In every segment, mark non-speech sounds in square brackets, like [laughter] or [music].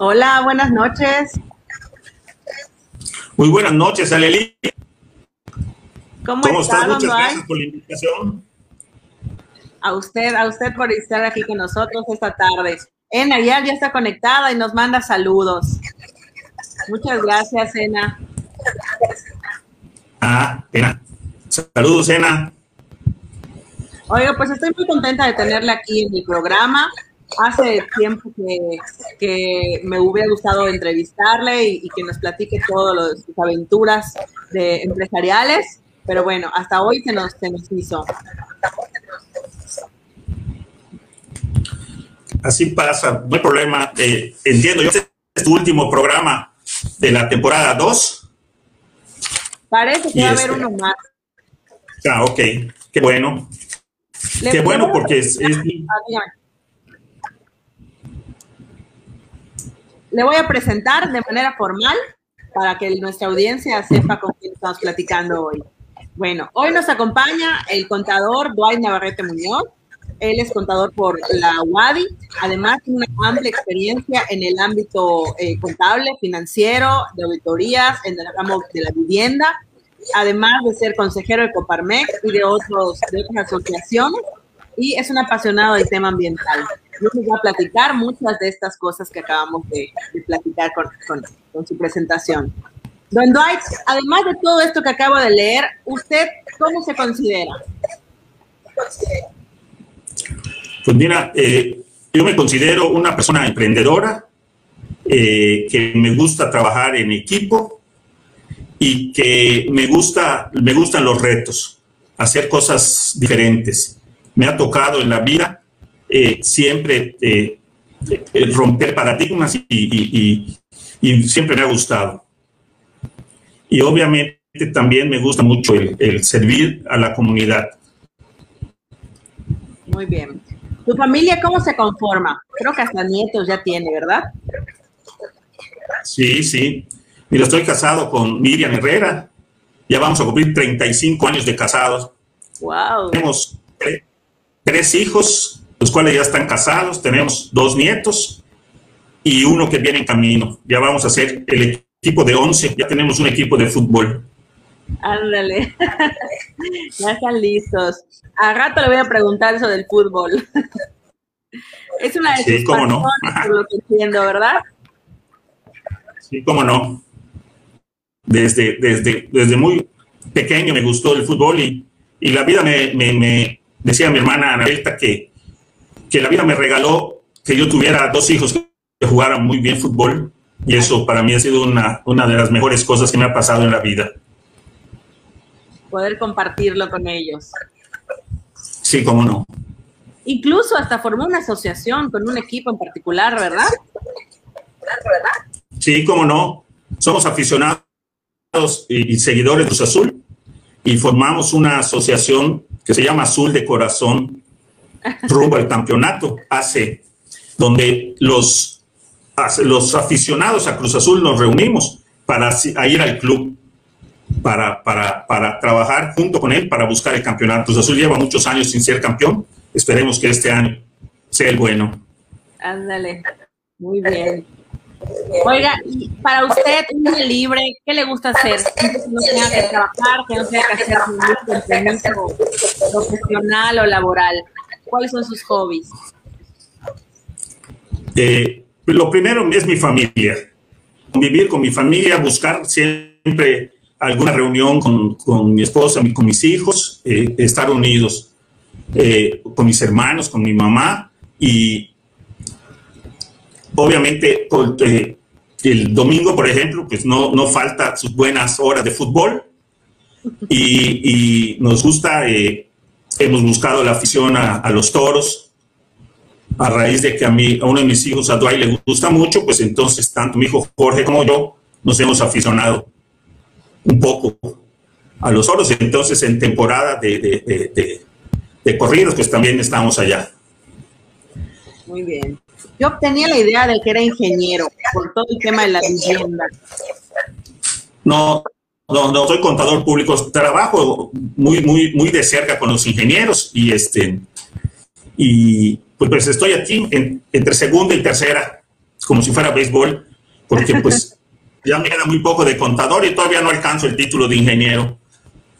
Hola, buenas noches. Muy buenas noches, Aleli. ¿Cómo, ¿Cómo estás? Muchas gracias por la invitación. A usted, a usted por estar aquí con nosotros esta tarde. Ena ya, ya está conectada y nos manda saludos. Muchas gracias, Ena. Ah, Ena. Saludos, Ena. Oiga, pues estoy muy contenta de tenerla aquí en mi programa. Hace tiempo que, me hubiera gustado entrevistarle y, que nos platique todas sus aventuras de empresariales, pero bueno, hasta hoy se nos, se nos hizo. Así pasa, no hay problema. Eh, entiendo, yo este es tu último programa de la temporada 2. Parece que va a haber este, uno más. Ah, ok, qué bueno. Qué bueno porque es, ah, Le voy a presentar de manera formal para que nuestra audiencia sepa con quién estamos platicando hoy. Bueno, hoy nos acompaña el contador Dwight Navarrete Muñoz. Él es contador por la UADI. Además, tiene una amplia experiencia en el ámbito eh, contable, financiero, de auditorías, en el ramo de la vivienda. Además de ser consejero de Coparmex y de, de otras asociaciones. Y es un apasionado del tema ambiental nos va a platicar muchas de estas cosas que acabamos de, platicar con, su presentación. Don Dwight, además de todo esto que acabo de leer, ¿usted cómo se considera? Pues mira, eh, yo me considero una persona emprendedora, eh, que me gusta trabajar en equipo y que me, gusta, me gustan los retos, hacer cosas diferentes. Me ha tocado en la vida eh, siempre eh, romper paradigmas y, siempre me ha gustado. Y obviamente también me gusta mucho el, servir a la comunidad. Muy bien. ¿Tu familia cómo se conforma? Creo que hasta nietos ya tiene, ¿verdad? Sí, sí. Mira, estoy casado con Miriam Herrera. Ya vamos a cumplir 35 años de casados. Wow. Tenemos tres hijos los cuales ya están casados, tenemos dos nietos y uno que viene en camino. Ya vamos a hacer el equipo de 11, ya tenemos un equipo de fútbol. Ándale, [laughs] ya están listos. A rato le voy a preguntar eso del fútbol. [laughs] es una de sí, cómo no. por lo que entiendo, ¿verdad? Sí, cómo no. Desde, desde, desde muy pequeño me gustó el fútbol y, y la vida me, me, me decía mi hermana Anabelta que que la vida me regaló que yo tuviera dos hijos que jugaran muy bien fútbol y eso para mí ha sido una, una de las mejores cosas que me ha pasado en la vida. Poder compartirlo con ellos. Sí, cómo no. Incluso hasta formó una asociación con un equipo en particular, ¿verdad? Sí, cómo no. Somos aficionados y, y seguidores de Cruz Azul y formamos una asociación que se llama Azul de Corazón rumbo al campeonato hace, donde los, los aficionados a Cruz Azul nos reunimos para ir al club, para, para, para trabajar junto con él para buscar el campeonato. Cruz Azul lleva muchos años sin ser campeón, esperemos que este año sea el bueno. Ándale, muy bien. Oiga, para usted, un libre, ¿qué le gusta hacer? Que no tenga que trabajar, que no tenga que hacer ningún compromiso profesional o laboral. ¿Cuáles son sus hobbies? Eh, lo primero es mi familia. Vivir con mi familia, buscar siempre alguna reunión con, mi esposa, con mis hijos, eh, estar unidos eh, con mis hermanos, con mi mamá y obviamente el domingo, por ejemplo, pues no, no falta sus buenas horas de fútbol y nos gusta hemos buscado la afición a, los toros, a raíz de que a mí, a uno de mis hijos, a Dwight, le gusta mucho, pues entonces tanto mi hijo Jorge como yo nos hemos aficionado un poco a los toros. Entonces en temporada de, de, de, corridos, pues también estamos allá. Muy bien. Yo tenía la idea de que era ingeniero por todo el tema de la vivienda. No, no, no soy contador público, trabajo muy, muy, muy de cerca con los ingenieros y este y pues, pues estoy aquí entre segunda y tercera como si fuera béisbol, porque pues [laughs] ya me queda muy poco de contador y todavía no alcanzo el título de ingeniero.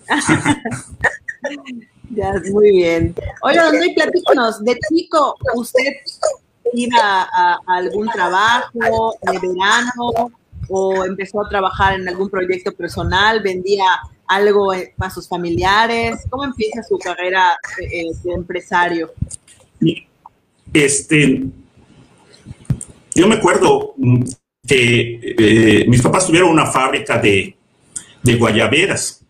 [laughs] ya, muy bien. Oiga, don Luis, platícanos, de chico, ¿usted iba a, algún trabajo de verano o empezó a trabajar en algún proyecto personal, vendía algo para sus familiares? ¿Cómo empieza su carrera eh, de empresario? Este, yo me acuerdo que eh, mis papás tuvieron una fábrica de, de guayaberas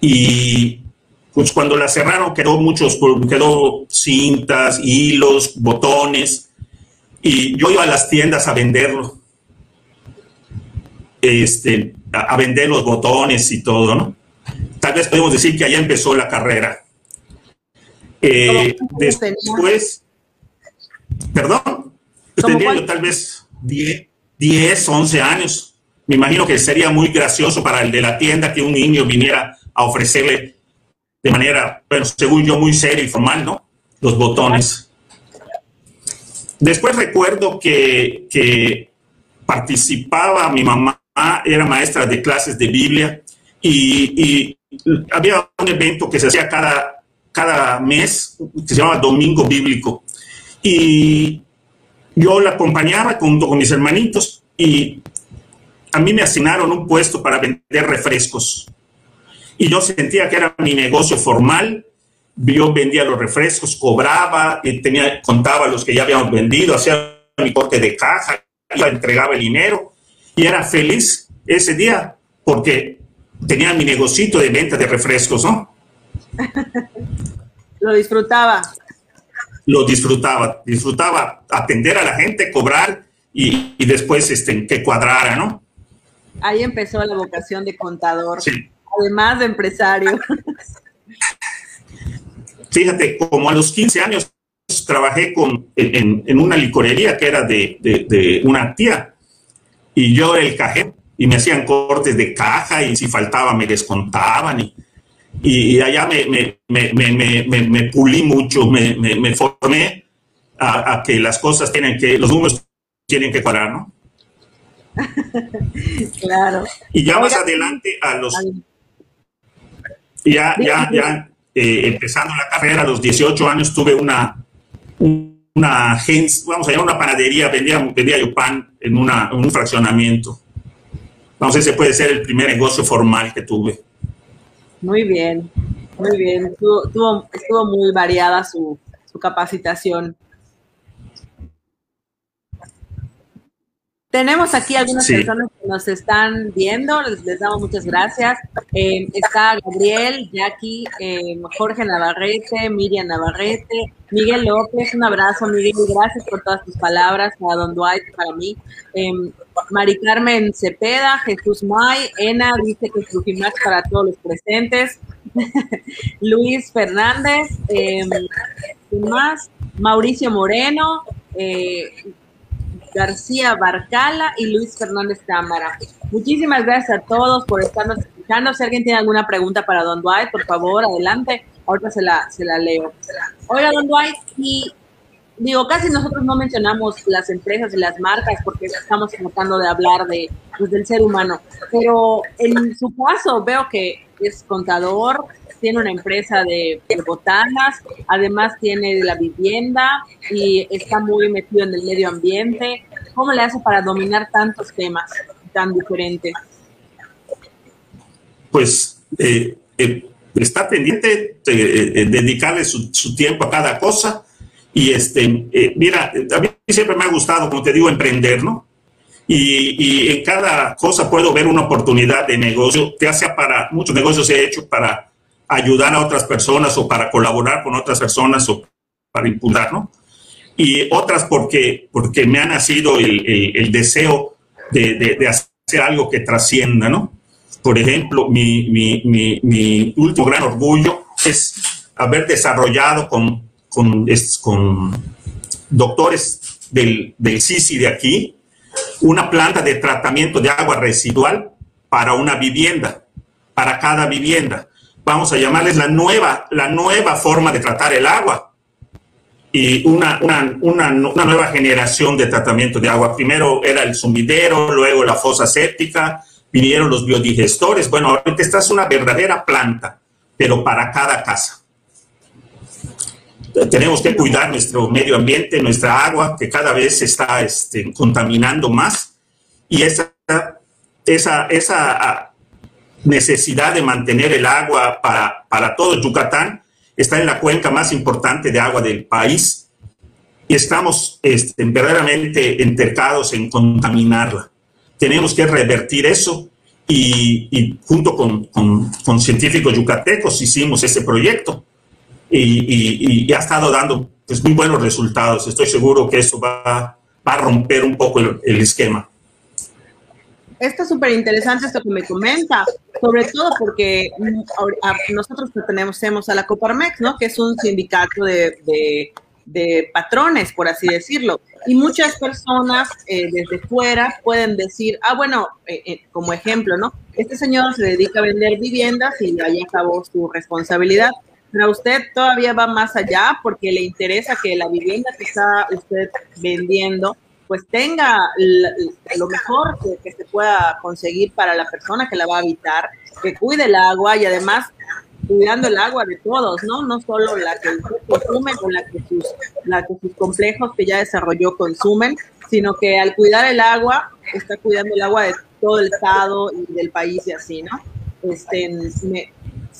y pues cuando la cerraron quedó muchos, quedó cintas, hilos, botones y yo iba a las tiendas a venderlo, este, a, vender los botones y todo, ¿no? Tal vez podemos decir que allá empezó la carrera. Eh, después, perdón, tenía yo tal vez 10, 10, 11 años. Me imagino que sería muy gracioso para el de la tienda que un niño viniera a ofrecerle de manera, bueno, según yo, muy seria y formal, ¿no? Los botones. Después recuerdo que, participaba, mi mamá era maestra de clases de Biblia y, había un evento que se hacía cada, cada mes que se llamaba Domingo Bíblico. Y yo la acompañaba junto con mis hermanitos y a mí me asignaron un puesto para vender refrescos. Y yo sentía que era mi negocio formal yo vendía los refrescos, cobraba, eh, tenía, contaba los que ya habíamos vendido, hacía mi corte de caja, iba, entregaba el dinero y era feliz ese día porque tenía mi negocito de venta de refrescos, ¿no? [laughs] Lo disfrutaba. Lo disfrutaba, disfrutaba atender a la gente, cobrar y, y después este, que cuadrara, ¿no? Ahí empezó la vocación de contador, además de empresario. [laughs] Fíjate, como a los 15 años trabajé con, en, una licorería que era de, una tía y yo el cajero y me hacían cortes de caja y si faltaba me descontaban y, y allá me, me, pulí mucho, me, formé a, que las cosas tienen que, los números tienen que parar, ¿no? [laughs] claro. Y ya más adelante a los... Ya, ya, ya, eh, empezando la carrera a los 18 años tuve una, una agencia, vamos a llamar una panadería, vendía, vendía yo pan en, una, un fraccionamiento. Vamos, ese puede ser el primer negocio formal que tuve. Muy bien, muy bien. Estuvo, estuvo muy variada su, su capacitación. Tenemos aquí algunas personas que nos están viendo, les, damos muchas gracias. Eh, está Gabriel, Jackie, eh, Jorge Navarrete, Miriam Navarrete, Miguel López, un abrazo Miguel, gracias por todas tus palabras, para Don Dwight, para mí. Eh, Mari Carmen Cepeda, Jesús May, Ena dice que es para todos los presentes. [laughs] Luis Fernández, eh, más? Mauricio Moreno, eh, García Barcala y Luis Fernández Cámara. Muchísimas gracias a todos por estarnos escuchando. Si alguien tiene alguna pregunta para Don Dwight, por favor, adelante. Ahorita se la, se la leo. Hola, Don Dwight, y digo, casi nosotros no mencionamos las empresas y las marcas porque estamos tratando de hablar de, pues, del ser humano, pero en su caso veo que es contador, tiene una empresa de, botanas, además tiene la vivienda y está muy metido en el medio ambiente. ¿Cómo le hace para dominar tantos temas tan diferentes? Pues eh, eh, está pendiente de, eh, dedicarle su, tiempo a cada cosa. Y este, mira, a mí siempre me ha gustado, como te digo, emprender, ¿no? Y, y, en cada cosa puedo ver una oportunidad de negocio, ya sea para, muchos negocios he hecho para ayudar a otras personas o para colaborar con otras personas o para imputar, ¿no? Y otras porque, porque me ha nacido el, el, deseo de, de, hacer algo que trascienda, ¿no? Por ejemplo, mi, mi, mi, mi último gran orgullo es haber desarrollado con, con, con doctores del, del CICI de aquí una planta de tratamiento de agua residual para una vivienda, para cada vivienda vamos a llamarles la nueva, la nueva forma de tratar el agua. y una, una, una, una, nueva generación de tratamiento de agua. Primero era el sumidero, luego la fosa séptica, vinieron los biodigestores. Bueno, ahorita esta es una verdadera planta, pero para cada casa. Tenemos que cuidar nuestro medio ambiente, nuestra agua, que cada vez se está este, contaminando más. Y esa, esa, esa necesidad de mantener el agua para, para todo Yucatán está en la cuenca más importante de agua del país y estamos este, verdaderamente entercados en contaminarla. Tenemos que revertir eso y, junto con, con, científicos yucatecos hicimos ese proyecto y, y, ha estado dando pues, muy buenos resultados. Estoy seguro que eso va, va a romper un poco el esquema está súper interesante esto que me comenta, sobre todo porque mm, nosotros pertenecemos a la Coparmex, ¿no? Que es un sindicato de, de, patrones, por así decirlo. Y muchas personas eh, desde fuera pueden decir, ah, bueno, eh, eh, como ejemplo, ¿no? Este señor se dedica a vender viviendas y ahí acabó su responsabilidad. Pero usted todavía va más allá porque le interesa que la vivienda que está usted vendiendo pues tenga lo mejor que, se pueda conseguir para la persona que la va a habitar, que cuide el agua y además cuidando el agua de todos, ¿no? No solo la que consume o la que sus, la que complejos que ya desarrolló consumen, sino que al cuidar el agua, está cuidando el agua de todo el estado y del país y así, ¿no? Este,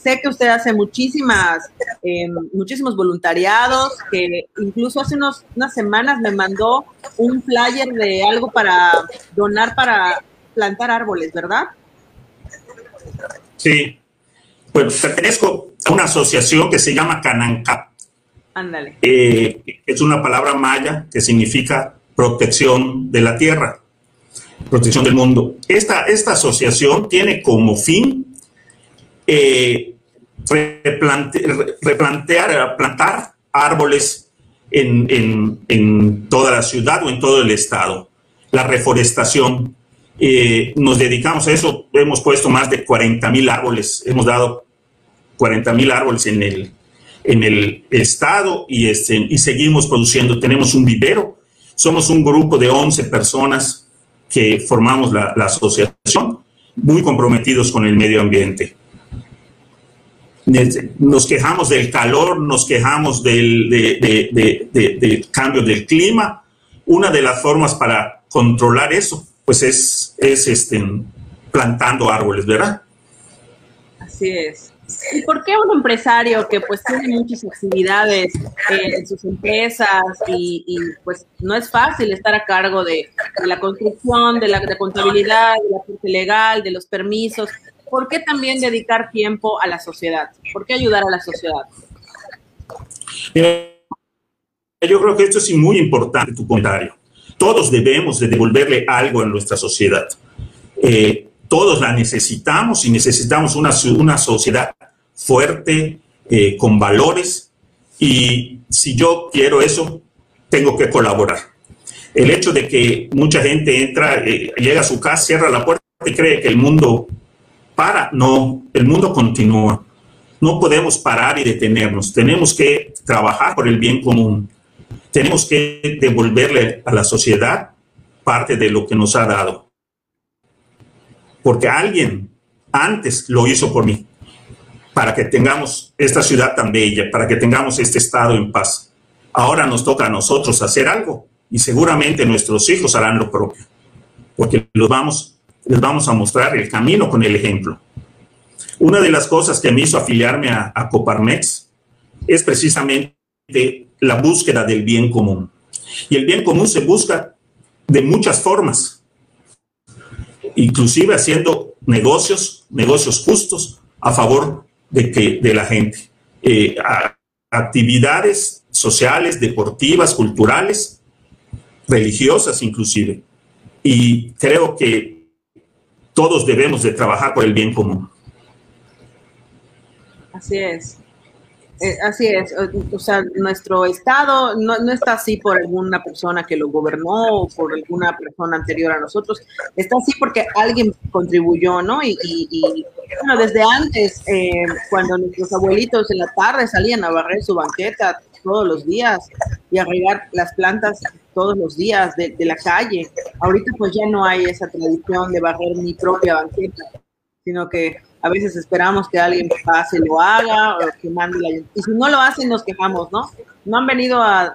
sé que usted hace muchísimas, eh, muchísimos voluntariados, que incluso hace unos, unas semanas me mandó un flyer de algo para donar para plantar árboles, ¿verdad? Sí, pues pertenezco a una asociación que se llama Canancap. Ándale. Eh, es una palabra maya que significa protección de la tierra, protección del mundo. Esta, esta asociación tiene como fin eh, replantear, plantar árboles en, toda la ciudad o en todo el estado. La reforestación. Eh, nos dedicamos a eso, hemos puesto más de 40 mil árboles, hemos dado 40 mil árboles en el, en el estado y, este, y seguimos produciendo. Tenemos un vivero, somos un grupo de 11 personas que formamos la asociación, muy comprometidos con el medio ambiente nos quejamos del calor, nos quejamos del, cambio del clima. Una de las formas para controlar eso, pues es, es este, plantando árboles, ¿verdad? Así es. ¿Y por qué un empresario que pues tiene muchas actividades eh, en sus empresas y, pues no es fácil estar a cargo de, la construcción, de la de contabilidad, de la parte legal, de los permisos, ¿por qué también dedicar tiempo a la sociedad? ¿Por qué ayudar a la sociedad? yo creo que esto es muy importante, tu comentario. Todos debemos de devolverle algo a nuestra sociedad. Eh, todos la necesitamos y necesitamos una, una sociedad fuerte, eh, con valores. Y si yo quiero eso, tengo que colaborar. El hecho de que mucha gente entra, eh, llega a su casa, cierra la puerta y cree que el mundo para, no, el mundo continúa. No podemos parar y detenernos. Tenemos que trabajar por el bien común. Tenemos que devolverle a la sociedad parte de lo que nos ha dado. Porque alguien antes lo hizo por mí, para que tengamos esta ciudad tan bella, para que tengamos este estado en paz. Ahora nos toca a nosotros hacer algo y seguramente nuestros hijos harán lo propio, porque los vamos les vamos a mostrar el camino con el ejemplo. Una de las cosas que me hizo afiliarme a, Coparmex es precisamente la búsqueda del bien común. Y el bien común se busca de muchas formas, inclusive haciendo negocios, negocios justos a favor de, que, de la gente. Eh, actividades sociales, deportivas, culturales, religiosas inclusive. Y creo que todos debemos de trabajar por el bien común. Así es. Eh, así es, o sea, nuestro Estado no, está así por alguna persona que lo gobernó o por alguna persona anterior a nosotros, está así porque alguien contribuyó, ¿no? Y, bueno, desde antes, eh, cuando nuestros abuelitos en la tarde salían a barrer su banqueta, todos los días y a regar las plantas todos los días de, de la calle. Ahorita pues ya no hay esa tradición de barrer mi propia banqueta, sino que a veces esperamos que alguien pase lo haga o que mande la... Y si no lo hacen, nos quejamos, ¿no? No han venido a,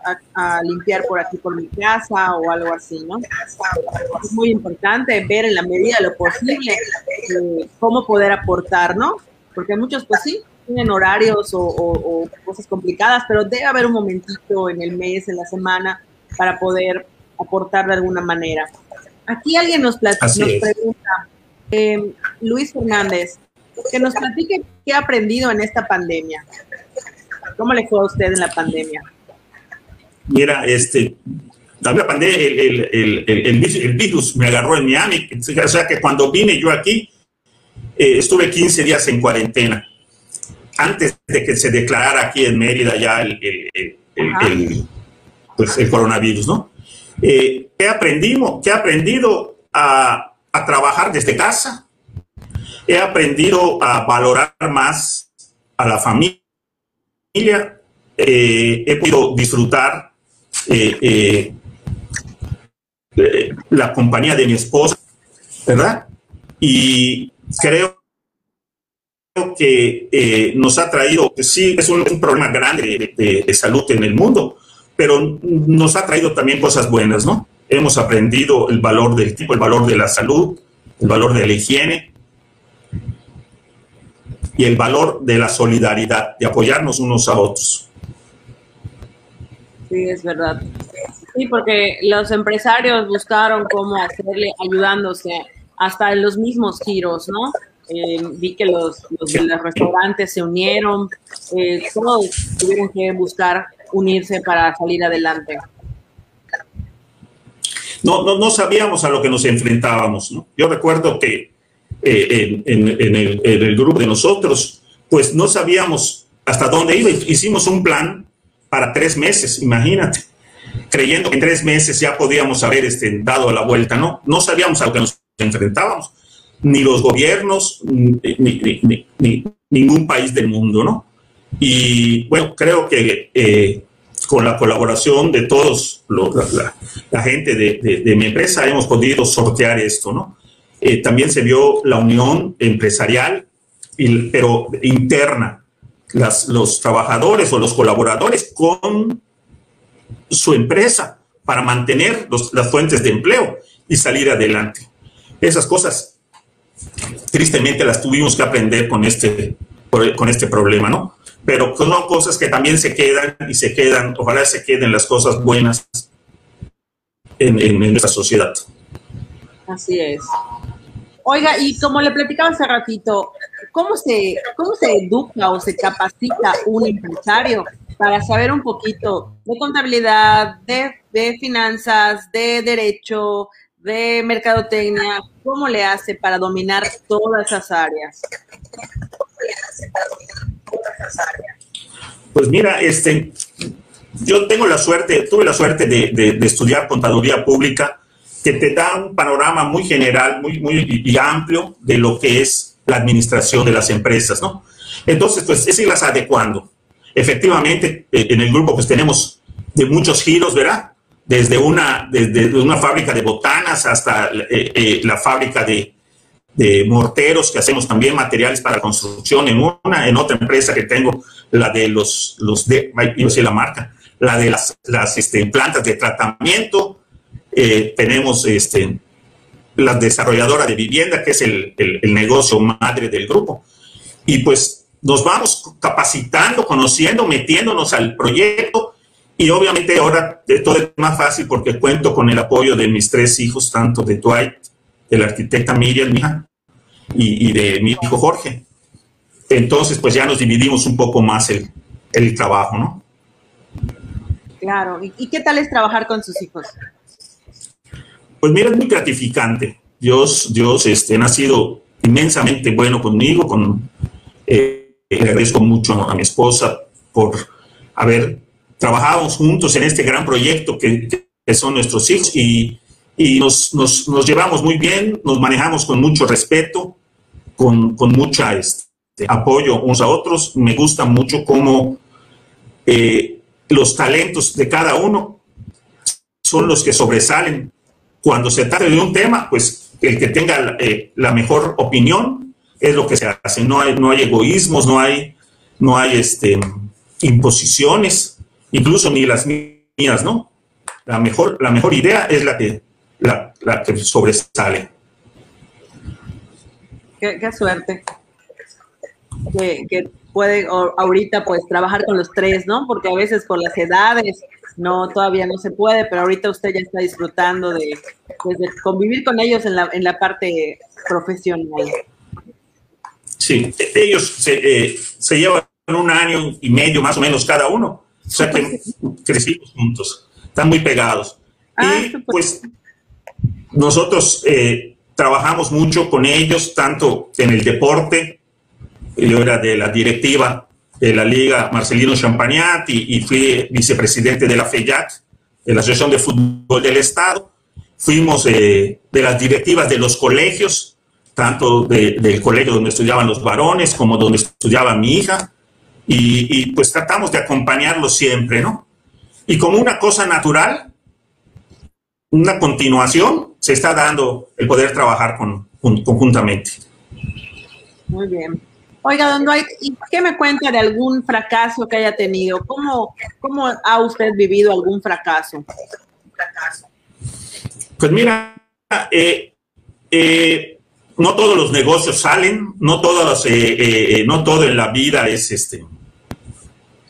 limpiar por aquí, por mi casa o algo así, ¿no? Es muy importante ver en la medida de lo posible eh, cómo poder aportar, ¿no? Porque muchos, pues sí, tienen horarios o, o, cosas complicadas, pero debe haber un momentito en el mes, en la semana, para poder aportar de alguna manera. Aquí alguien nos, nos pregunta, eh, Luis Fernández, que nos platique qué ha aprendido en esta pandemia. ¿Cómo le fue a usted en la pandemia? Mira, este, la pandemia, el, el, el, virus me agarró en Miami, o sea que cuando vine yo aquí, eh, estuve 15 días en cuarentena, antes de que se declarara aquí en Mérida ya el, pues, el coronavirus, ¿no? Eh, ¿Qué aprendimos? ¿Qué he aprendido a, a trabajar desde casa? he aprendido a valorar más a la familia, eh, he podido disfrutar eh, eh, la compañía de mi esposa, ¿verdad? Y creo que nos ha traído, sí, es un, problema grande de, de, salud en el mundo, pero nos ha traído también cosas buenas, ¿no? Hemos aprendido el valor del tipo, el valor de la salud, el valor de la higiene, y el valor de la solidaridad, de apoyarnos unos a otros. Sí, es verdad. Sí, porque los empresarios buscaron cómo hacerle ayudándose hasta en los mismos giros, ¿no? Eh, vi que los, los, restaurantes se unieron, eh, todos tuvieron que buscar unirse para salir adelante. No, no, no sabíamos a lo que nos enfrentábamos, ¿no? Yo recuerdo que eh, en, el, grupo de nosotros, pues no sabíamos hasta dónde iba. Hicimos un plan para tres meses, imagínate, creyendo que en tres meses ya podíamos haber este, dado la vuelta, ¿no? No sabíamos a lo que nos enfrentábamos, ni los gobiernos, ni, ningún país del mundo, ¿no? Y bueno, creo que eh, con la colaboración de todos, la, gente de, de, mi empresa, hemos podido sortear esto, ¿no? Eh, también se vio la unión empresarial, pero interna, los trabajadores o los colaboradores con su empresa para mantener las fuentes de empleo y salir adelante. Esas cosas, tristemente, las tuvimos que aprender con este, con este problema, ¿no? Pero son cosas que también se quedan y se quedan, ojalá se queden las cosas buenas en, en nuestra sociedad. Así es. Oiga, y como le platicaba hace ratito, ¿cómo se, cómo se educa o se capacita un empresario para saber un poquito de contabilidad, de, de finanzas, de derecho, de mercadotecnia? ¿Cómo le hace para dominar todas esas áreas? Pues mira, este, yo tengo la suerte, tuve la suerte de, de estudiar contaduría pública que te da un panorama muy general, muy, muy y amplio de lo que es la administración de las empresas, ¿no? Entonces, pues es irlas adecuando. Efectivamente, eh, en el grupo pues tenemos de muchos giros, ¿verdad? Desde una, desde una fábrica de botanas hasta eh, eh, la fábrica de, morteros, que hacemos también materiales para construcción en una, en otra empresa que tengo, la de los, los de, yo sé la marca, la de las, las este, plantas de tratamiento, eh, tenemos este, la desarrolladora de vivienda, que es el, negocio madre del grupo. Y pues nos vamos capacitando, conociendo, metiéndonos al proyecto. Y obviamente ahora todo es más fácil porque cuento con el apoyo de mis tres hijos, tanto de Dwight, de la arquitecta Miriam, mi hija, y, de mi hijo Jorge. Entonces, pues ya nos dividimos un poco más el, el trabajo, ¿no? Claro. ¿Y qué tal es trabajar con sus hijos? Pues mira, es muy gratificante. Dios, Dios este, ha sido inmensamente bueno conmigo, con, eh, agradezco mucho a mi esposa por haber trabajado juntos en este gran proyecto que, son nuestros hijos y, y nos, nos, nos, llevamos muy bien, nos manejamos con mucho respeto, con, con mucha este, apoyo unos a otros. Me gusta mucho cómo eh, los talentos de cada uno son los que sobresalen. Cuando se trata de un tema, pues el que tenga eh, la mejor opinión es lo que se hace. No hay, no hay egoísmos, no hay, no hay este, imposiciones, incluso ni las mías, ¿no? La mejor, la mejor idea es la que, la, que sobresale. Qué, suerte. Que, puede ahorita pues trabajar con los tres, ¿no? Porque a veces por las edades no, todavía no se puede, pero ahorita usted ya está disfrutando de, pues, convivir con ellos en la, en la parte profesional. Sí, ellos se, eh, se llevan un año y medio más o menos cada uno. O sea que crecimos juntos, están muy pegados. Ah, y pues nosotros eh, trabajamos mucho con ellos, tanto en el deporte, yo era de la directiva de la Liga Marcelino Champagnat y, fui vicepresidente de la FEYAC, de la Asociación de Fútbol del Estado. Fuimos eh, de las directivas de los colegios, tanto del colegio donde estudiaban los varones como donde estudiaba mi hija, y, pues tratamos de acompañarlos siempre, ¿no? Y como una cosa natural, una continuación, se está dando el poder trabajar con, conjuntamente. Muy bien. Oiga, don Dwight, ¿y qué me cuenta de algún fracaso que haya tenido? ¿Cómo, cómo ha usted vivido algún fracaso? Pues mira, eh, eh, no todos los negocios salen, no todos, eh, no todo en la vida es este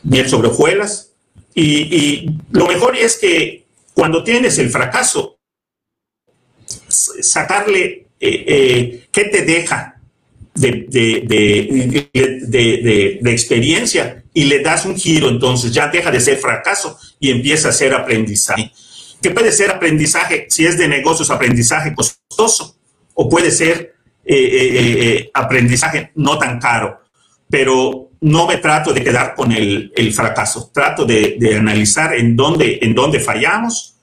miel sobre hojuelas. Y, lo mejor es que cuando tienes el fracaso, sacarle qué te deja de, de, experiencia y le das un giro, entonces ya deja de ser fracaso y empieza a ser aprendizaje. Que puede ser aprendizaje, si es de negocios, aprendizaje costoso, o puede ser eh, eh, eh, aprendizaje no tan caro, pero no me trato de quedar con el, fracaso, trato de, analizar en dónde, en dónde fallamos,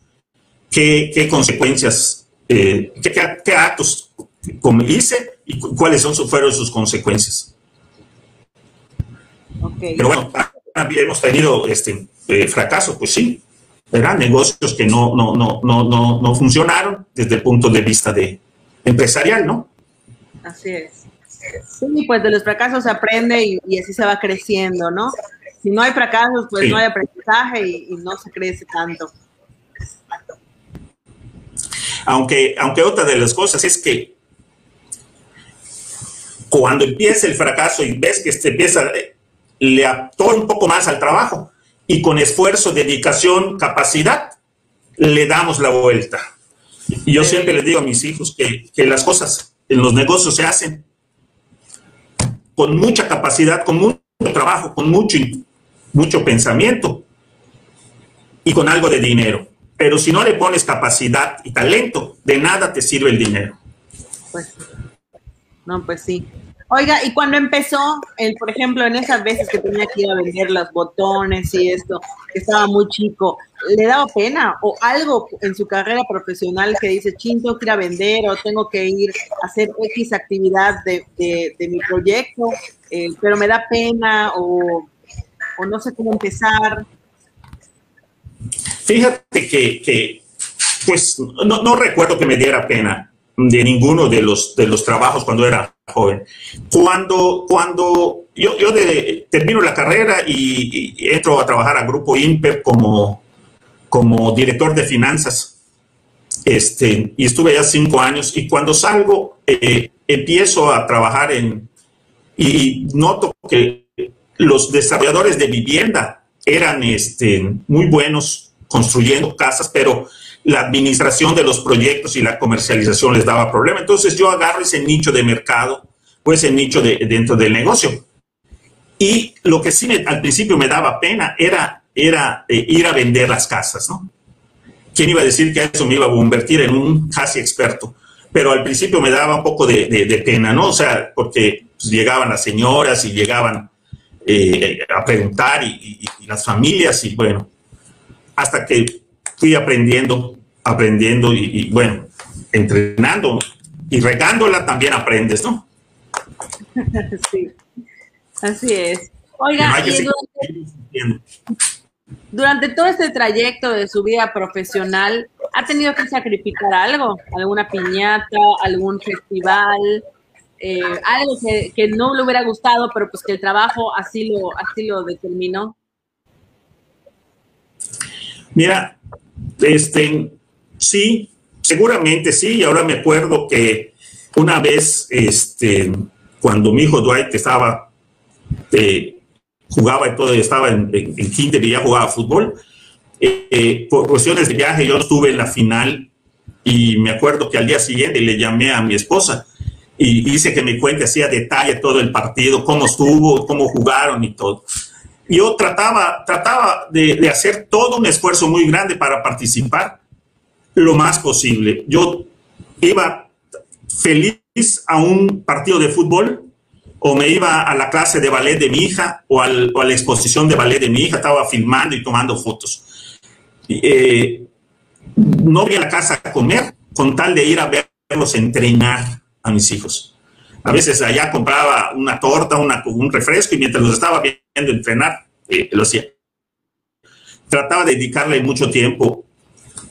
qué, consecuencias, qué, qué actos como hice y cuáles son, fueron sus consecuencias. Pero bueno, también hemos tenido este eh, fracaso, pues sí, eran negocios que no, no, no, no, no, funcionaron desde el punto de vista de empresarial, ¿no? Así es. Sí, pues de los fracasos se aprende y, así se va creciendo, ¿no? Si no hay fracasos, pues no hay aprendizaje y, y, no se crece tanto. Aunque, aunque otra de las cosas es que cuando empieza el fracaso y ves que se empieza, le atora un poco más al trabajo y con esfuerzo, dedicación, capacidad, le damos la vuelta. Y yo siempre les digo a mis hijos que, que las cosas en los negocios se hacen con mucha capacidad, con mucho trabajo, con mucho, mucho pensamiento y con algo de dinero. Pero si no le pones capacidad y talento, de nada te sirve el dinero. Pues no, pues sí. Oiga, y cuando empezó, el, por ejemplo, en esas veces que tenía que ir a vender los botones y esto, que estaba muy chico, ¿le daba pena o algo en su carrera profesional que dice, chin, tengo vender o tengo que ir a hacer X actividad de, mi proyecto, eh, pero me da pena o, no sé cómo empezar? Fíjate que, que pues, no, no recuerdo que me diera pena de ninguno de los, de los trabajos cuando era joven. Cuando, cuando yo, yo termino la carrera y, entro a trabajar a Grupo INPEP como, como director de finanzas, este, y estuve ya cinco años, y cuando salgo, eh, empiezo a trabajar en, y noto que los desarrolladores de vivienda eran este, muy buenos construyendo casas, pero la administración de los proyectos y la comercialización les daba problema. Entonces yo agarro ese nicho de mercado pues ese nicho de, dentro del negocio. Y lo que sí al principio me daba pena era, era eh, ir a vender las casas, ¿no? ¿Quién iba a decir que eso me iba a convertir en un casi experto? Pero al principio me daba un poco de, pena, ¿no? O sea, porque pues, llegaban las señoras y llegaban eh, a preguntar y, y las familias y bueno, hasta que fui aprendiendo, aprendiendo y, bueno, entrenando y regándola también aprendes, ¿no? [laughs] sí, así es. Oiga, durante todo este trayecto de su vida profesional, ¿ha tenido que sacrificar algo? ¿Alguna piñata, algún festival? Eh, algo que, no le hubiera gustado, pero pues que el trabajo así lo, así lo determinó. Mira, este, sí, seguramente sí, y ahora me acuerdo que una vez, este, cuando mi hijo Dwight estaba, eh, jugaba y todo, estaba en, en, kinder y ya jugaba fútbol, eh, eh, por cuestiones de viaje yo estuve en la final y me acuerdo que al día siguiente le llamé a mi esposa y hice que me cuente así a detalle todo el partido, cómo estuvo, cómo jugaron y todo. Yo trataba, trataba de, de hacer todo un esfuerzo muy grande para participar lo más posible. Yo iba feliz a un partido de fútbol o me iba a la clase de ballet de mi hija o, al, o a la exposición de ballet de mi hija, estaba filmando y tomando fotos. Eh, no voy a la casa a comer con tal de ir a verlos entrenar a mis hijos. A veces allá compraba una torta, una, un refresco y mientras los estaba viendo entrenar, eh, lo hacía. Trataba de dedicarle mucho tiempo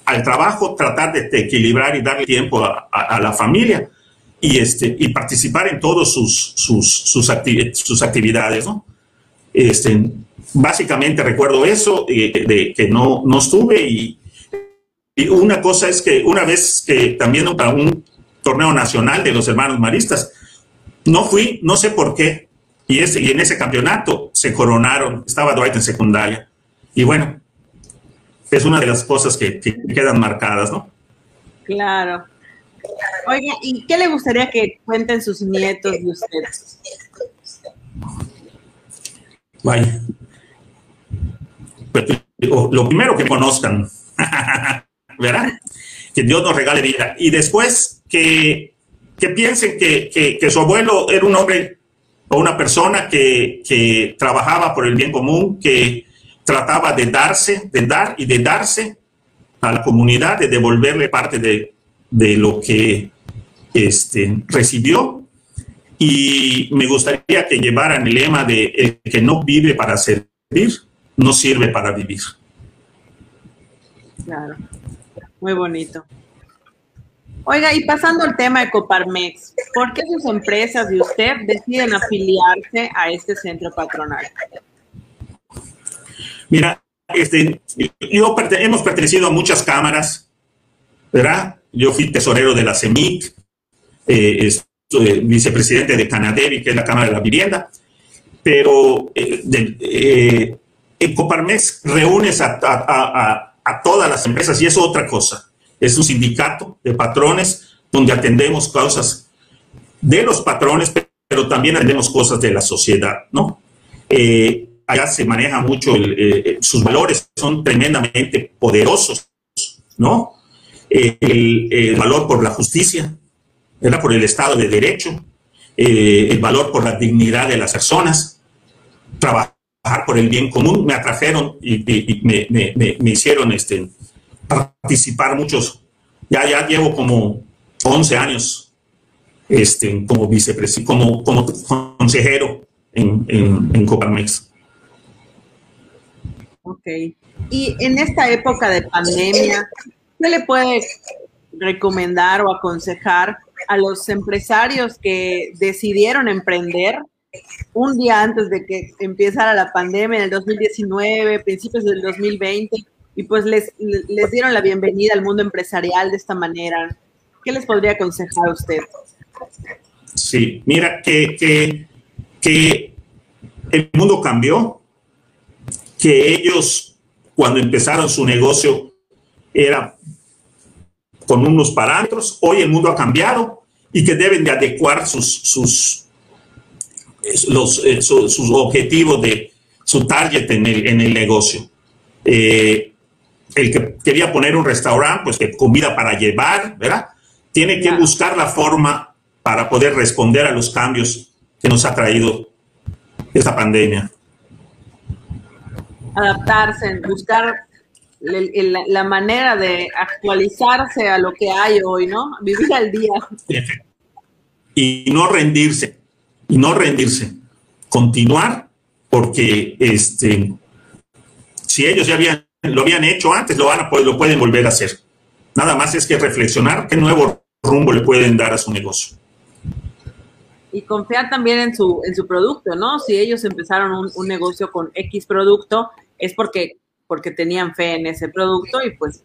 al trabajo, tratar de, equilibrar y darle tiempo a, la familia y, este, y participar en todas sus, sus, sus, sus actividades, ¿no? Este, básicamente recuerdo eso, eh, de, que no, no estuve y, y, una cosa es que una vez que también para un torneo nacional de los hermanos maristas, no fui, no sé por qué, y, ese, y en ese campeonato se coronaron, estaba Dwight en secundaria, y bueno, es una de las cosas que, quedan marcadas, ¿no? Claro. Oiga, ¿y qué le gustaría que cuenten sus nietos de ustedes? Vaya. Pues, lo primero que conozcan, [laughs] ¿verdad? Que Dios nos regale vida. Y después que, que piensen que, que, su abuelo era un hombre o una persona que, que trabajaba por el bien común, que, trataba de darse, de dar y de darse a la comunidad, de devolverle parte de, de lo que este, recibió. Y me gustaría que llevaran el lema de el que no vive para servir, no sirve para vivir. Claro, muy bonito. Oiga, y pasando al tema de Coparmex, ¿por qué sus empresas y usted deciden afiliarse a este centro patronal? Mira, este, yo hemos pertenecido a muchas cámaras, ¿verdad? Yo fui tesorero de la CEMIC, eh, vicepresidente de Canadevi, que es la Cámara de la Vivienda, pero eh, eh, Coparmex reúnes a, a, todas las empresas y es otra cosa. Es un sindicato de patrones donde atendemos causas de los patrones, pero también atendemos cosas de la sociedad, ¿no? Eh, allá se maneja mucho, eh, eh, sus valores son tremendamente poderosos, ¿no? El, valor por la justicia, ¿verdad? por el Estado de Derecho, eh, el valor por la dignidad de las personas, trabajar por el bien común. Me atrajeron y, me, me, hicieron este, participar muchos. Ya, ya llevo como 11 años este, como vicepresidente, como, como consejero en, en, en Coparmex. Ok. Y en esta época de pandemia, ¿qué le puede recomendar o aconsejar a los empresarios que decidieron emprender un día antes de que empezara la pandemia en el 2019, principios del 2020, y pues les, les dieron la bienvenida al mundo empresarial de esta manera? ¿Qué les podría aconsejar a usted? Sí, mira, que, que, que el mundo cambió, que ellos cuando empezaron su negocio era con unos parámetros, hoy el mundo ha cambiado y que deben de adecuar sus, sus, los, eh, sus objetivos de su target en el, en el negocio. Eh, el que quería poner un restaurante, pues que comida para llevar, ¿verdad? Tiene que buscar la forma para poder responder a los cambios que nos ha traído esta pandemia adaptarse, buscar la manera de actualizarse a lo que hay hoy, ¿no? Vivir al día. Y no rendirse, y no rendirse. Continuar, porque este, si ellos ya habían, lo habían hecho antes, lo, van a, lo pueden volver a hacer. Nada más es que reflexionar qué nuevo rumbo le pueden dar a su negocio. Y confiar también en su, en su producto, ¿no? Si ellos empezaron un, un negocio con X producto, es porque, porque tenían fe en ese producto y pues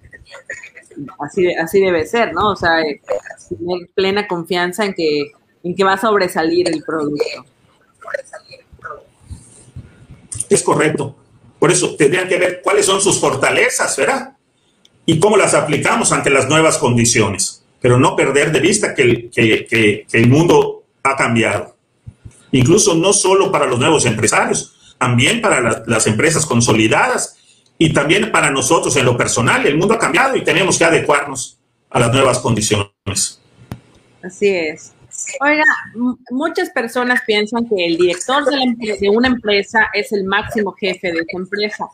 así, así debe ser, ¿no? O sea, eh, tener plena confianza en que, en que va a sobresalir el producto. Es correcto. Por eso tendrían que ver cuáles son sus fortalezas, ¿verdad? Y cómo las aplicamos ante las nuevas condiciones. Pero no perder de vista que el, que, el mundo ha cambiado. Incluso no solo para los nuevos empresarios, también para las empresas consolidadas y también para nosotros en lo personal. El mundo ha cambiado y tenemos que adecuarnos a las nuevas condiciones. Así es. Oiga, muchas personas piensan que el director de, una empresa es el máximo jefe de esa empresa.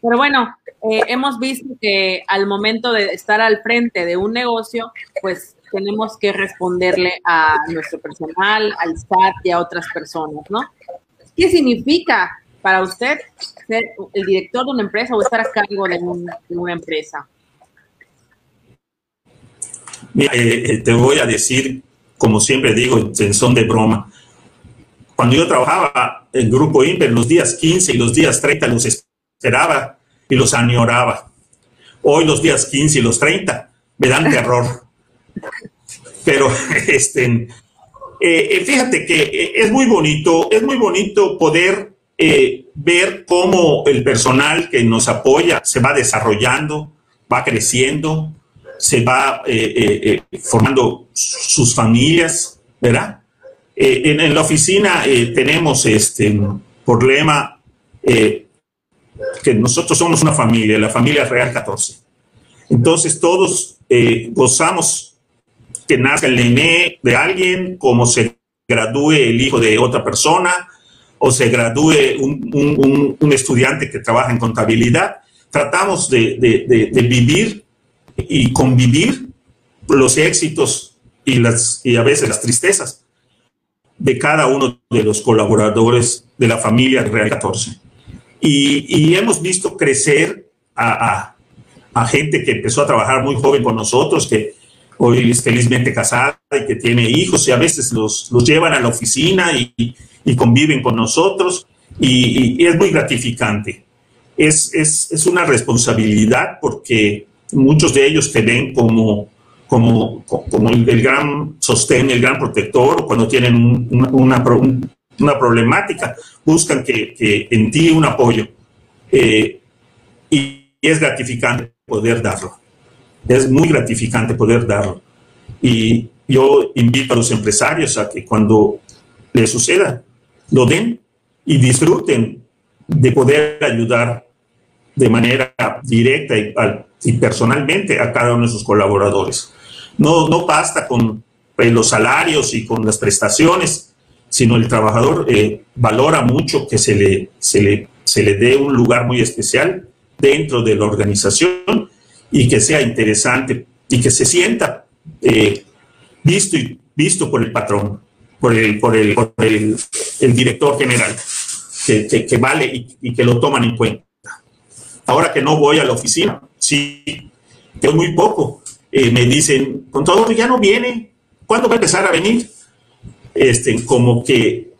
Pero bueno, eh, hemos visto que al momento de estar al frente de un negocio, pues tenemos que responderle a nuestro personal, al staff y a otras personas, ¿no? ¿Qué significa para usted ser el director de una empresa o estar a cargo de, una empresa? Eh, te voy a decir como siempre digo, en son de broma. Cuando yo trabajaba en Grupo Imper, los días 15 y los días 30 los esperaba y los añoraba. Hoy los días 15 y los 30 me dan terror. [laughs] Pero este, eh, eh, fíjate que eh, es muy bonito, es muy bonito poder ver cómo el personal que nos apoya se va desarrollando, va creciendo, se va eh, eh, eh, formando sus familias, ¿verdad? En, la oficina tenemos este problema que nosotros somos una familia, la familia Real 14. Entonces todos gozamos que nazca el nené de alguien, como se gradúe el hijo de otra persona, o se gradúe un, estudiante que trabaja en contabilidad. Tratamos de, de vivir y convivir los éxitos y, las, y a veces las tristezas de cada uno de los colaboradores de la familia Real 14. Y, hemos visto crecer a, gente que empezó a trabajar muy joven con nosotros, que hoy es felizmente casada y que tiene hijos y a veces los, los llevan a la oficina y, conviven con nosotros y, es muy gratificante. Es, es, es, una responsabilidad porque muchos de ellos te ven como, como, como el, gran sostén, el gran protector, cuando tienen una, una, problemática, buscan que, que, en ti un apoyo. Eh, y, es gratificante poder darlo. Es muy gratificante poder darlo. Y yo invito a los empresarios a que cuando les suceda, lo den y disfruten de poder ayudar de manera directa y, personalmente a cada uno de sus colaboradores. No, no basta con pues, los salarios y con las prestaciones, sino el trabajador eh, valora mucho que se le, se, le, se le dé un lugar muy especial dentro de la organización y que sea interesante y que se sienta eh, visto, visto por el patrón, por el, director general, que, vale y, que lo toman en cuenta. Ahora que no voy a la oficina, sí, que muy poco. Eh, me dicen, contador, ya no viene, ¿cuándo va a empezar a venir? Este, como que,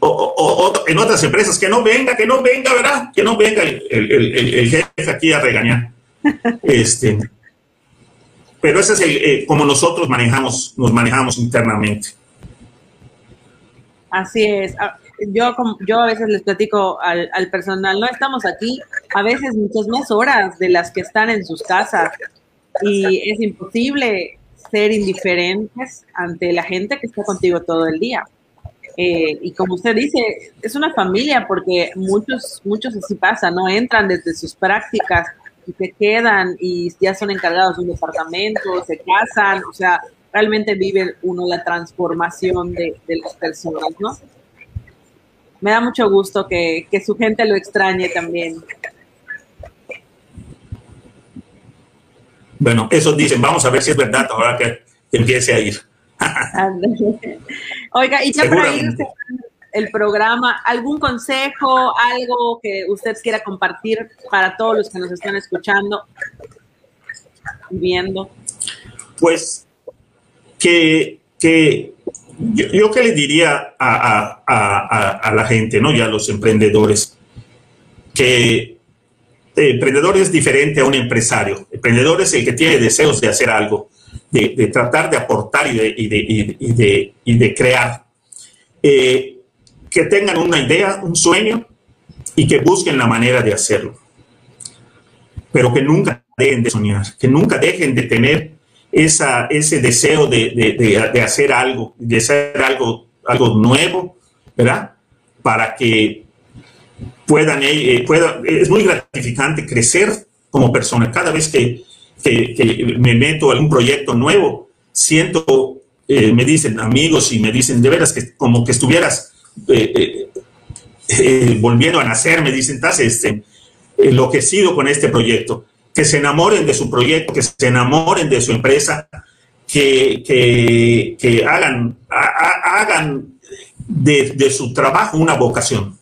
o, en otras empresas, que no venga, que no venga, ¿verdad? Que no venga el, jefe aquí a regañar. [laughs] Este, pero ese es el, eh, como nosotros manejamos, nos manejamos internamente. Así es. Yo, yo a veces les platico al, al, personal, no estamos aquí a veces muchas más horas de las que están en sus casas y es imposible ser indiferentes ante la gente que está contigo todo el día. Eh, y como usted dice, es una familia porque muchos, muchos así pasa, ¿no? Entran desde sus prácticas y se quedan y ya son encargados de un departamento, se casan, o sea, realmente vive uno la transformación de, de las personas, ¿no? Me da mucho gusto que, su gente lo extrañe también. Bueno, eso dicen, vamos a ver si es verdad ahora que, empiece a ir. Oiga, y ya para ir, el programa, ¿algún consejo, algo que usted quiera compartir para todos los que nos están escuchando y viendo? Pues que, que yo, que le diría a, a, la gente, ¿no? Ya a los emprendedores, que el emprendedor es diferente a un empresario. Emprendedor es el que tiene deseos de hacer algo, de, tratar de aportar y de, y de, y de crear. Eh, que tengan una idea, un sueño y que busquen la manera de hacerlo. Pero que nunca dejen de soñar, que nunca dejen de tener esa, ese deseo de, hacer algo, de hacer algo, algo nuevo, ¿verdad? Para que puedan, eh, eh, es muy gratificante crecer como persona. Cada vez que, me meto a algún proyecto nuevo, siento, eh, me dicen amigos y me dicen, de veras que como que estuvieras volviendo a nacer, me dicen, estás este, enloquecido con este proyecto que se enamoren de su proyecto, que se enamoren de su empresa, que, que, hagan, hagan de, su trabajo una vocación,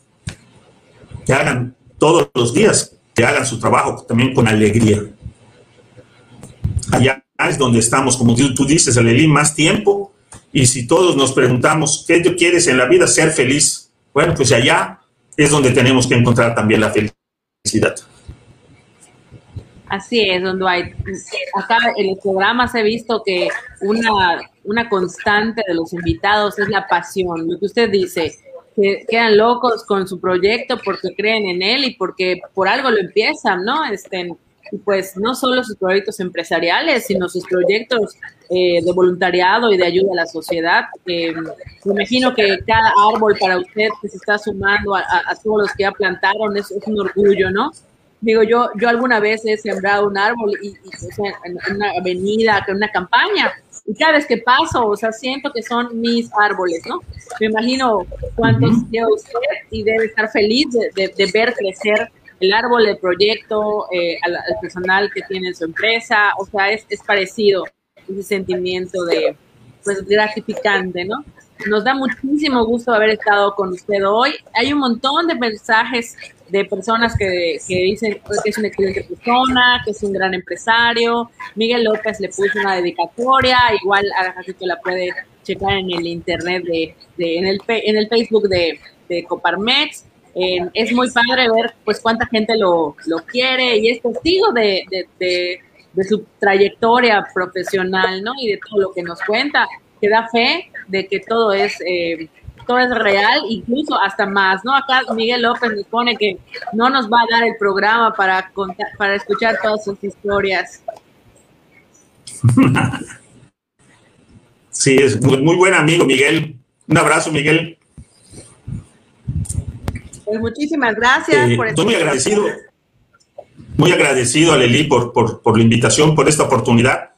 que hagan todos los días, que hagan su trabajo también con alegría. Allá es donde estamos, como tú dices, Alelí, más tiempo. Y si todos nos preguntamos, ¿qué tú quieres en la vida? Ser feliz. Bueno, pues allá es donde tenemos que encontrar también la felicidad. Así es, don Dwight. Acá en los programas he visto que una, una constante de los invitados es la pasión. Lo que usted dice, que quedan locos con su proyecto porque creen en él y porque por algo lo empiezan, ¿no? Este, pues no solo sus proyectos empresariales, sino sus proyectos eh, de voluntariado y de ayuda a la sociedad. me imagino que cada árbol para usted que se está sumando a, todos los que ya plantaron es, es un orgullo, ¿no? Digo, yo, yo alguna vez he sembrado un árbol y, en una avenida, en una campaña, y cada vez que paso, o sea, siento que son mis árboles, ¿no? Me imagino cuántos lleva usted y debe estar feliz de, ver crecer el árbol, el proyecto, eh, al, personal que tiene en su empresa, o sea, es, es parecido ese sentimiento de, pues, gratificante, ¿no? Nos da muchísimo gusto haber estado con usted hoy. Hay un montón de mensajes de personas que, que, dicen que es una excelente persona, que es un gran empresario. Miguel López le puso una dedicatoria, igual a que la puede checar en el internet de, en, el, en el Facebook de, de Coparmex. Eh, es muy padre ver pues cuánta gente lo, lo quiere y es testigo de, de, de, su trayectoria profesional, ¿no? Y de todo lo que nos cuenta, que da fe de que todo es eh, es real, incluso hasta más, ¿no? Acá Miguel López nos pone que no nos va a dar el programa para, contar, para escuchar todas sus historias. Sí, es muy, buen amigo, Miguel. Un abrazo, Miguel. Pues muchísimas gracias. Eh, por estoy muy agradecido, muy agradecido a Leli por, por, la invitación, por esta oportunidad.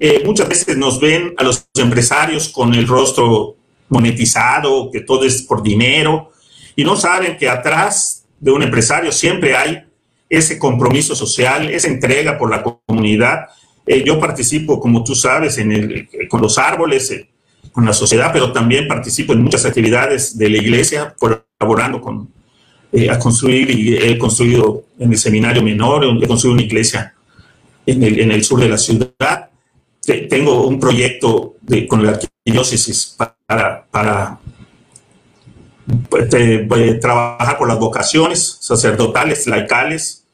Eh, muchas veces nos ven a los empresarios con el rostro monetizado, que todo es por dinero, y no saben que atrás de un empresario siempre hay ese compromiso social, esa entrega por la comunidad. Eh, yo participo, como tú sabes, en el, con los árboles, eh, con la sociedad, pero también participo en muchas actividades de la iglesia, colaborando con, eh, a construir, y he construido en el seminario menor, he construido una iglesia en el, el sur de la ciudad. Tengo un proyecto con la arquidiócesis para, para pues, pues, trabajar por las vocaciones sacerdotales, laicales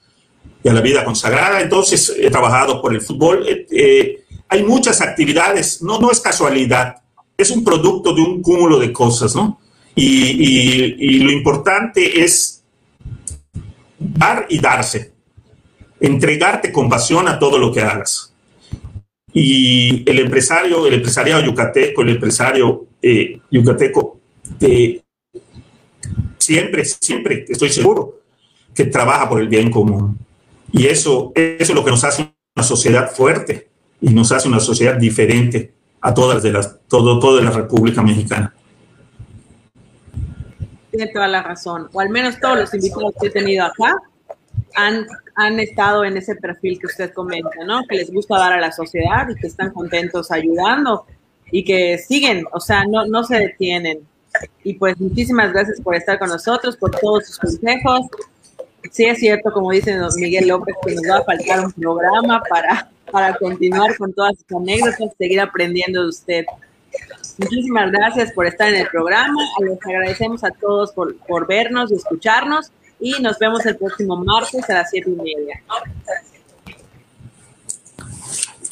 y a la vida consagrada. Entonces, he trabajado por el fútbol. Eh, eh, hay muchas actividades, no, no es casualidad, es un producto de un cúmulo de cosas, ¿no? Y, y lo importante es dar y darse, entregarte con pasión a todo lo que hagas. Y el empresario, el empresariado yucateco, el empresario eh, yucateco, eh, siempre, siempre estoy seguro que trabaja por el bien común. Y eso, eso es lo que nos hace una sociedad fuerte y nos hace una sociedad diferente a todas de las, todo, toda la República Mexicana. Tiene toda la razón, o al menos todos los invitados que he tenido acá han, han estado en ese perfil que usted comenta, ¿no? Que les gusta dar a la sociedad y que están contentos ayudando y que siguen, o sea, no, no se detienen. Y pues muchísimas gracias por estar con nosotros, por todos sus consejos. Sí es cierto, como dice Miguel López, que nos va a faltar un programa para, para continuar con todas sus anécdotas, seguir aprendiendo de usted. Muchísimas gracias por estar en el programa. Les agradecemos a todos por, por vernos y escucharnos. Y nos vemos el próximo martes a las siete y media.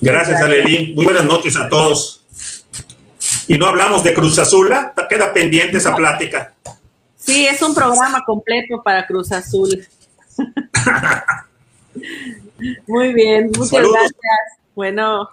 Gracias, Alelín. Muy buenas noches a todos. Y no hablamos de Cruz Azul, queda pendiente esa plática. Sí, es un programa completo para Cruz Azul. [laughs] Muy bien, muchas gracias. Bueno.